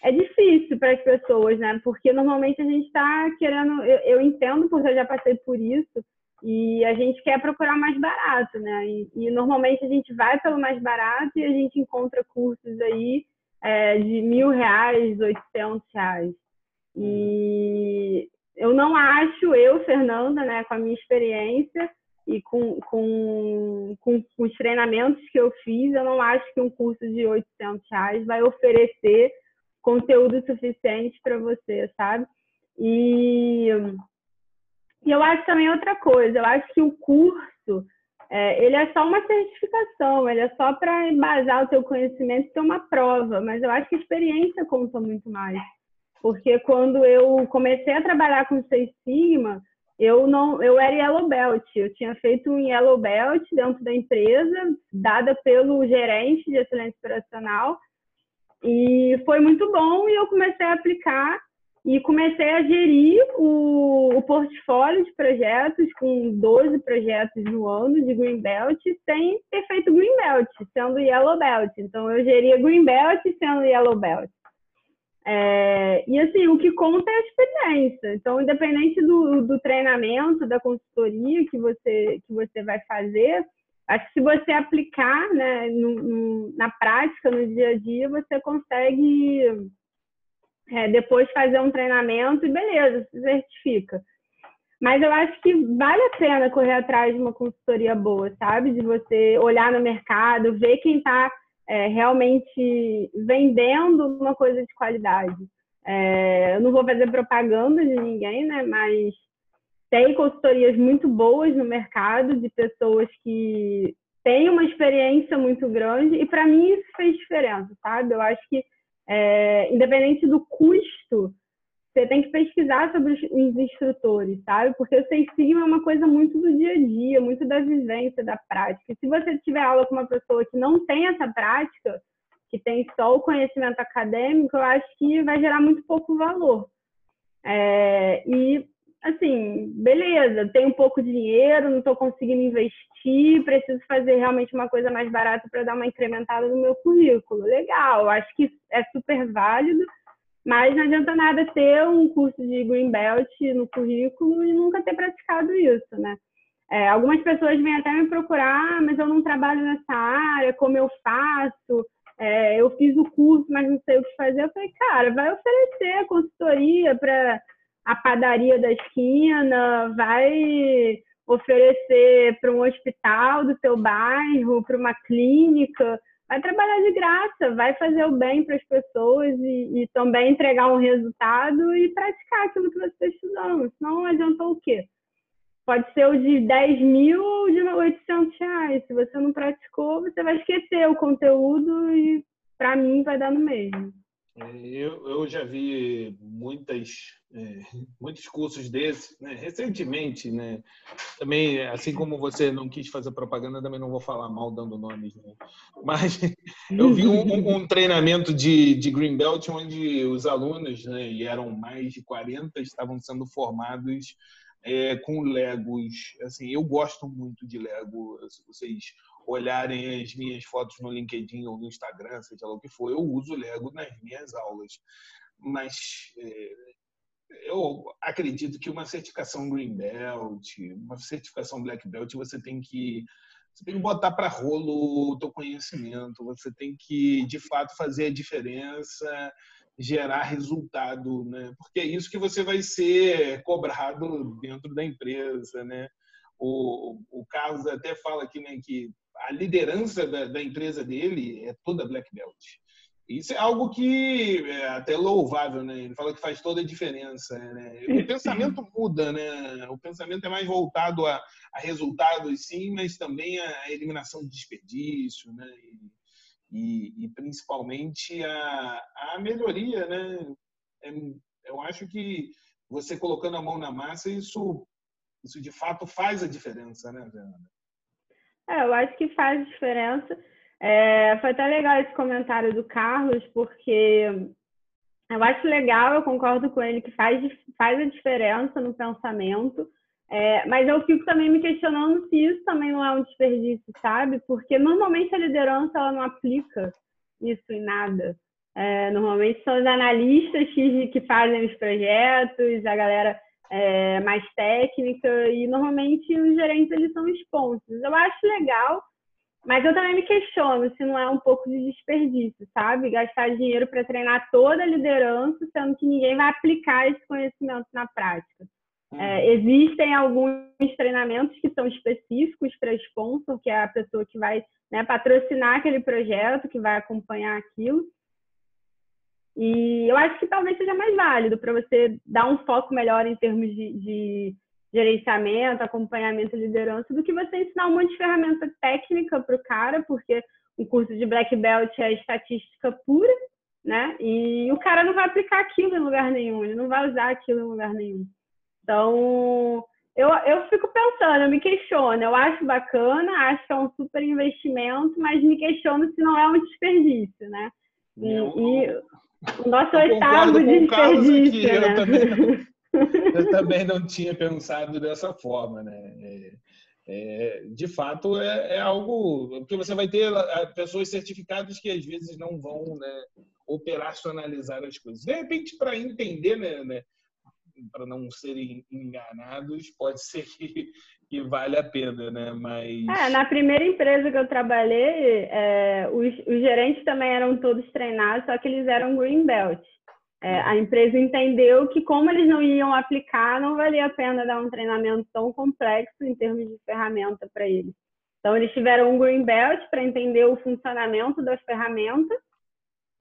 Speaker 2: é difícil para as pessoas, né? Porque normalmente a gente está querendo, eu, eu, entendo porque eu já passei por isso, e a gente quer procurar mais barato, né? E, e normalmente a gente vai pelo mais barato e a gente encontra cursos aí é, de mil reais, oitocentos reais. E eu não acho, eu, Fernanda, né, com a minha experiência e com, com, com, com os treinamentos que eu fiz, eu não acho que um curso de 800 reais vai oferecer conteúdo suficiente para você, sabe? E, e eu acho também outra coisa, eu acho que o curso, é, ele é só uma certificação, ele é só para embasar o teu conhecimento e ter uma prova, mas eu acho que a experiência conta muito mais. Porque quando eu comecei a trabalhar com Seis Sigma, eu não, eu era Yellow Belt. Eu tinha feito um Yellow Belt dentro da empresa, dada pelo gerente de excelência operacional, e foi muito bom e eu comecei a aplicar e comecei a gerir o, o portfólio de projetos com 12 projetos no ano de Green Belt sem ter feito Green Belt, sendo Yellow Belt. Então eu geria Green Belt sendo Yellow Belt. É, e assim, o que conta é a experiência. Então, independente do, do treinamento, da consultoria que você, que você vai fazer, acho que se você aplicar né, no, no, na prática, no dia a dia, você consegue é, depois fazer um treinamento e beleza, se certifica. Mas eu acho que vale a pena correr atrás de uma consultoria boa, sabe? De você olhar no mercado, ver quem está é, realmente vendendo uma coisa de qualidade. É, eu não vou fazer propaganda de ninguém, né? Mas tem consultorias muito boas no mercado de pessoas que têm uma experiência muito grande e para mim isso fez diferença, sabe? Eu acho que é, independente do custo, você tem que pesquisar sobre os, os instrutores, sabe? Porque o Seis Sigma é uma coisa muito do dia a dia, muito da vivência, da prática. E se você tiver aula com uma pessoa que não tem essa prática, que tem só o conhecimento acadêmico, eu acho que vai gerar muito pouco valor. É, e, assim, beleza, tenho pouco dinheiro, não estou conseguindo investir, preciso fazer realmente uma coisa mais barata para dar uma incrementada no meu currículo. Legal, acho que é super válido mas não adianta nada ter um curso de Green Belt no currículo e nunca ter praticado isso, né? É, algumas pessoas vêm até me procurar, ah, mas eu não trabalho nessa área, como eu faço? É, eu fiz o curso, mas não sei o que fazer. Eu falei, cara, vai oferecer consultoria para a padaria da esquina, vai oferecer para um hospital do seu bairro, para uma clínica vai trabalhar de graça, vai fazer o bem para as pessoas e, e, também entregar um resultado e praticar aquilo que você está estudando. Senão adiantou o quê? Pode ser o de 10 mil ou de 800 reais. Se você não praticou, você vai esquecer o conteúdo e para mim vai dar no mesmo.
Speaker 1: É, eu, eu já vi muitas, é, muitos cursos desses, né? recentemente, né? Também, assim como você não quis fazer propaganda, também não vou falar mal dando nomes, né? Mas eu vi um, um treinamento de, de Greenbelt onde os alunos, né, e eram mais de 40, estavam sendo formados é, com Legos. Assim, eu gosto muito de Lego. Vocês olharem as minhas fotos no LinkedIn ou no Instagram, seja lá o que for, eu uso Lego nas minhas aulas. Mas é, eu acredito que uma certificação Green Belt, uma certificação Black Belt, você tem que você tem que botar para rolo o teu conhecimento, você tem que de fato fazer a diferença, gerar resultado, né? Porque é isso que você vai ser cobrado dentro da empresa, né? O, o Carlos até fala aqui né, que a liderança da, da, empresa dele é toda Black Belt. Isso é algo que é até louvável, né? Ele fala que faz toda a diferença. Né? O pensamento muda, né? O pensamento é mais voltado a, a resultados, sim, mas também a eliminação de desperdício, né? E, e, e principalmente a, a melhoria, né? É, eu acho que você colocando a mão na massa, isso, isso de fato faz a diferença, né, Fernanda?
Speaker 2: É, eu acho que faz diferença. É, foi até legal esse comentário do Carlos, porque eu acho legal, eu concordo com ele que faz, faz a diferença no pensamento, é, mas eu fico também me questionando se isso também não é um desperdício, sabe? Porque normalmente a liderança ela não aplica isso em nada. É, normalmente são os analistas que, que fazem os projetos, a galera é, mais técnica e normalmente os gerentes eles são sponsors. Eu acho legal, mas eu também me questiono se não é um pouco de desperdício, sabe? Gastar dinheiro para treinar toda a liderança, sendo que ninguém vai aplicar esse conhecimento na prática. Uhum. É, existem alguns treinamentos que são específicos para sponsor, que é a pessoa que vai né, patrocinar aquele projeto, que vai acompanhar aquilo. E eu acho que talvez seja mais válido para você dar um foco melhor em termos de, de gerenciamento, acompanhamento e liderança, do que você ensinar um monte de ferramenta técnica para o cara, porque o curso de Black Belt é estatística pura, né? E o cara não vai aplicar aquilo em lugar nenhum, ele não vai usar aquilo em lugar nenhum. Então, eu, eu fico pensando, eu me questiono, eu acho bacana, acho que é um super investimento, mas me questiono se não é um desperdício, né? E, e o nosso eu oitavo desperdício, né?
Speaker 1: Eu também, não, eu também não tinha pensado dessa forma, né? É, é, de fato é, é, algo porque você vai ter pessoas certificadas que às vezes não vão né, operacionalizar as coisas. De repente, para entender, né, né para não serem enganados, pode ser que, que vale a pena, né? Mas
Speaker 2: é, na primeira empresa que eu trabalhei, é, os, os, gerentes também eram todos treinados, só que eles eram green belt. É, a empresa entendeu que como eles não iam aplicar, não valia a pena dar um treinamento tão complexo em termos de ferramenta para eles. Então eles tiveram um green belt para entender o funcionamento das ferramentas,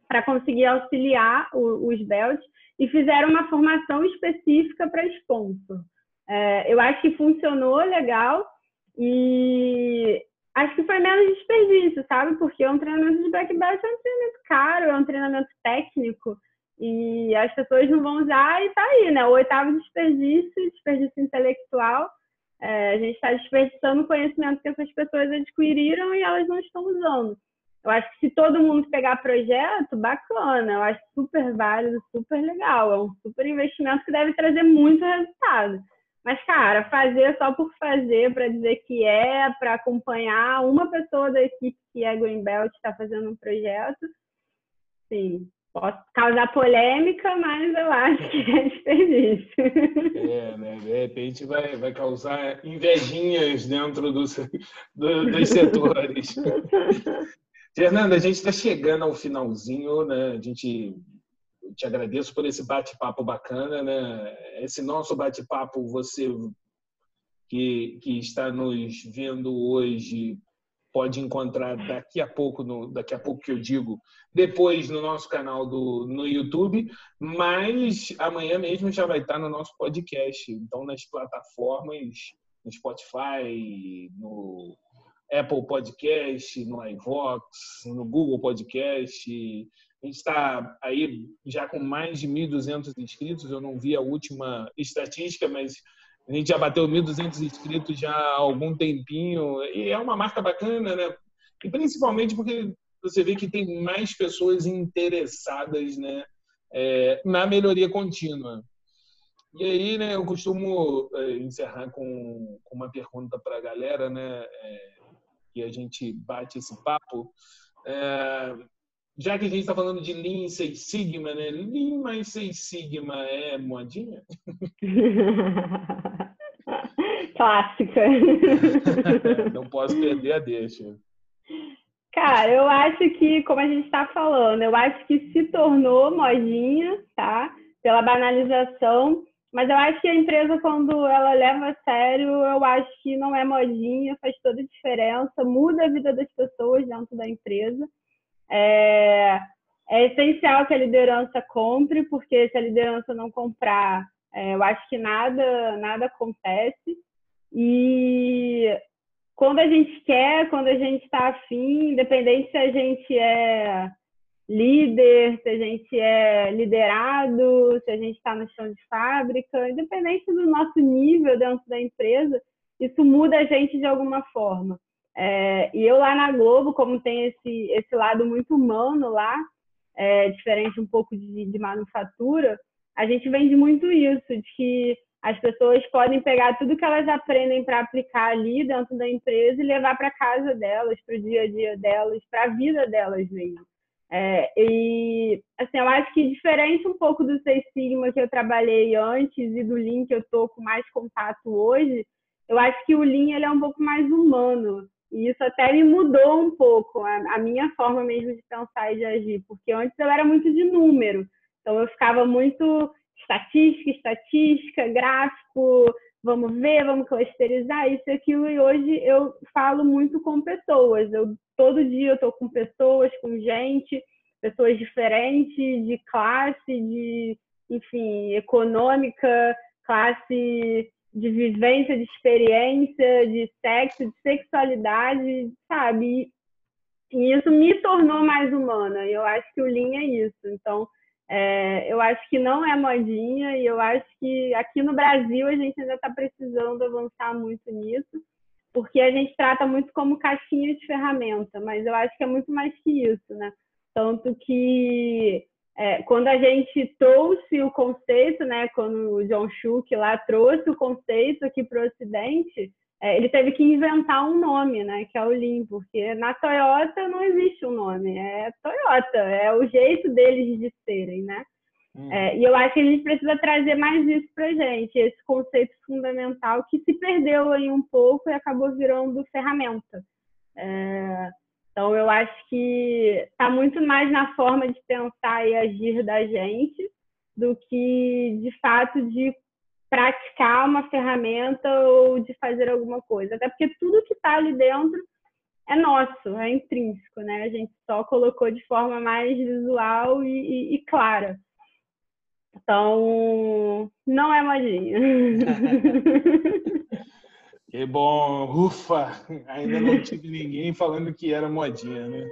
Speaker 2: para conseguir auxiliar o, os belts e fizeram uma formação específica para sponsor. É, eu acho que funcionou legal e acho que foi menos desperdício, sabe? Porque é um treinamento de black belt é um treinamento caro, é um treinamento técnico e as pessoas não vão usar e tá aí, né? O oitavo desperdício, desperdício intelectual. É, a gente está desperdiçando o conhecimento que essas pessoas adquiriram e elas não estão usando. Eu acho que se todo mundo pegar projeto, bacana. Eu acho super válido, super legal. É um super investimento que deve trazer muito resultado. Mas, cara, fazer só por fazer, para dizer que é, para acompanhar uma pessoa da equipe que é Green Belt está fazendo um projeto, sim, pode causar polêmica, mas eu acho que é desperdício.
Speaker 1: É, né? De repente vai, vai causar invejinhas dentro do, do, dos setores. Fernanda, a gente está chegando ao finalzinho, né? A gente te agradeço por esse bate-papo bacana, né? Esse nosso bate-papo, você que, que está nos vendo hoje pode encontrar daqui a pouco, no, daqui a pouco que eu digo, depois no nosso canal do, no YouTube, mas amanhã mesmo já vai estar no nosso podcast. Então, nas plataformas, no Spotify, no Apple Podcast, no iVox, no Google Podcast. A gente está aí já com mais de 1.200 inscritos. Eu não vi a última estatística, mas a gente já bateu 1.200 inscritos já há algum tempinho. E é uma marca bacana, né? E principalmente porque você vê que tem mais pessoas interessadas né, é, na melhoria contínua. E aí, né, eu costumo é, encerrar com, com uma pergunta para a galera, né? É, que a gente bate esse papo. É, já que a gente está falando de Lean Six Sigma, né? Lean mais Six Sigma é modinha?
Speaker 2: Clássica.
Speaker 1: Não posso perder a deixa.
Speaker 2: Cara, eu acho que, como a gente está falando, eu acho que se tornou modinha, tá? Pela banalização mas eu acho que a empresa, quando ela leva a sério, eu acho que não é modinha, faz toda a diferença, muda a vida das pessoas dentro da empresa. É, é essencial que a liderança compre, porque se a liderança não comprar, é, eu acho que nada, nada acontece. E quando a gente quer, quando a gente está afim, independente se a gente é líder, se a gente é liderado, se a gente está no chão de fábrica, independente do nosso nível dentro da empresa, isso muda a gente de alguma forma. É, e eu lá na Globo, como tem esse, esse lado muito humano lá, é, diferente um pouco de, de manufatura, a gente vende muito isso, de que as pessoas podem pegar tudo que elas aprendem para aplicar ali dentro da empresa e levar para casa delas, para o dia a dia delas, para a vida delas mesmo. É, e, assim, eu acho que diferente um pouco do Seis Sigma que eu trabalhei antes e do Lean que eu tô com mais contato hoje, eu acho que o Lean ele é um pouco mais humano. E isso até me mudou um pouco, a, a minha forma mesmo de pensar e de agir. Porque antes eu era muito de número. Então eu ficava muito estatística, estatística, gráfico, vamos ver, vamos clusterizar isso e aquilo. E hoje eu falo muito com pessoas. Eu todo dia eu estou com pessoas, com gente, pessoas diferentes, de classe, de, enfim, econômica, classe de vivência, de experiência, de sexo, de sexualidade, sabe? E isso me tornou mais humana. E eu acho que o Lean é isso. Então, é, eu acho que não é modinha e eu acho que aqui no Brasil a gente ainda está precisando avançar muito nisso porque a gente trata muito como caixinha de ferramenta, mas eu acho que é muito mais que isso, né? Tanto que é, quando a gente trouxe o conceito, né, quando o John Schuch lá trouxe o conceito aqui para o Ocidente, é, ele teve que inventar um nome, né? Que é o Lean, porque na Toyota não existe um nome, é Toyota, é o jeito deles de serem, né? Hum. É, e eu acho que a gente precisa trazer mais isso para gente, esse conceito fundamental que se perdeu aí um pouco e acabou virando ferramenta. É, então, eu acho que está muito mais na forma de pensar e agir da gente do que, de fato, de praticar uma ferramenta ou de fazer alguma coisa. Até porque tudo que está ali dentro é nosso, é intrínseco, né? A gente só colocou de forma mais visual e, e, e clara. Então, não é modinha.
Speaker 1: que bom, ufa! Ainda não tive ninguém falando que era modinha, né?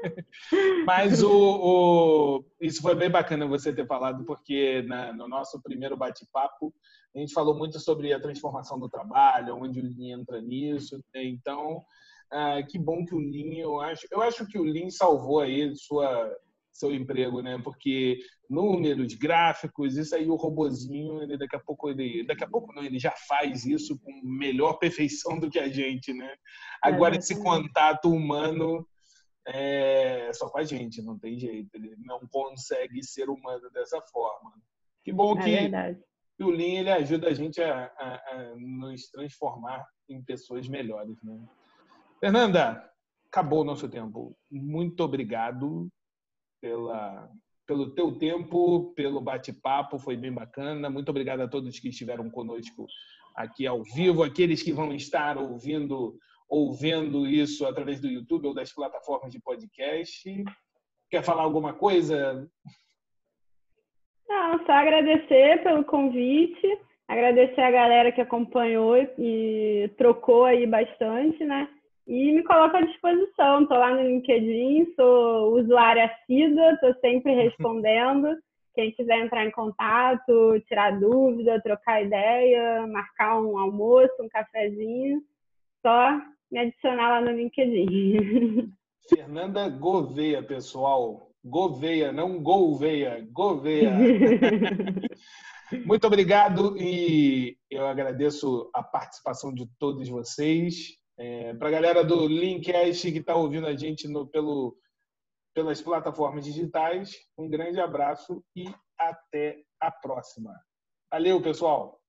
Speaker 1: Mas o, o, isso foi bem bacana você ter falado, porque na, no nosso primeiro bate-papo a gente falou muito sobre a transformação do trabalho, onde o Lean entra nisso. Né? Então, ah, que bom que o Lean, eu acho, eu acho que o Lean salvou aí sua seu emprego, né? Porque números, gráficos, isso aí o robozinho, ele daqui a pouco ele, daqui a pouco não, ele já faz isso com melhor perfeição do que a gente, né? Agora esse contato humano é só com a gente, não tem jeito, ele não consegue ser humano dessa forma. Que bom que, é que o Lean ele ajuda a gente a, a, a nos transformar em pessoas melhores, né? Fernanda, acabou o nosso tempo. Muito obrigado pela, pelo teu tempo, pelo bate-papo, foi bem bacana. Muito obrigado a todos que estiveram conosco aqui ao vivo, aqueles que vão estar ouvindo ouvindo isso através do YouTube ou das plataformas de podcast. Quer falar alguma coisa?
Speaker 2: Não, só agradecer pelo convite, agradecer a galera que acompanhou e trocou aí bastante, né? E me coloco à disposição. Estou lá no LinkedIn, sou usuária assídua, estou sempre respondendo. Quem quiser entrar em contato, tirar dúvida, trocar ideia, marcar um almoço, um cafezinho, só me adicionar lá no LinkedIn.
Speaker 1: Fernanda Gouveia, pessoal. Gouveia, não Gouveia, Gouveia. Muito obrigado e eu agradeço a participação de todos vocês. É, Para a galera do Linkcast que está ouvindo a gente no, pelo, pelas plataformas digitais, um grande abraço e até a próxima. Valeu, pessoal!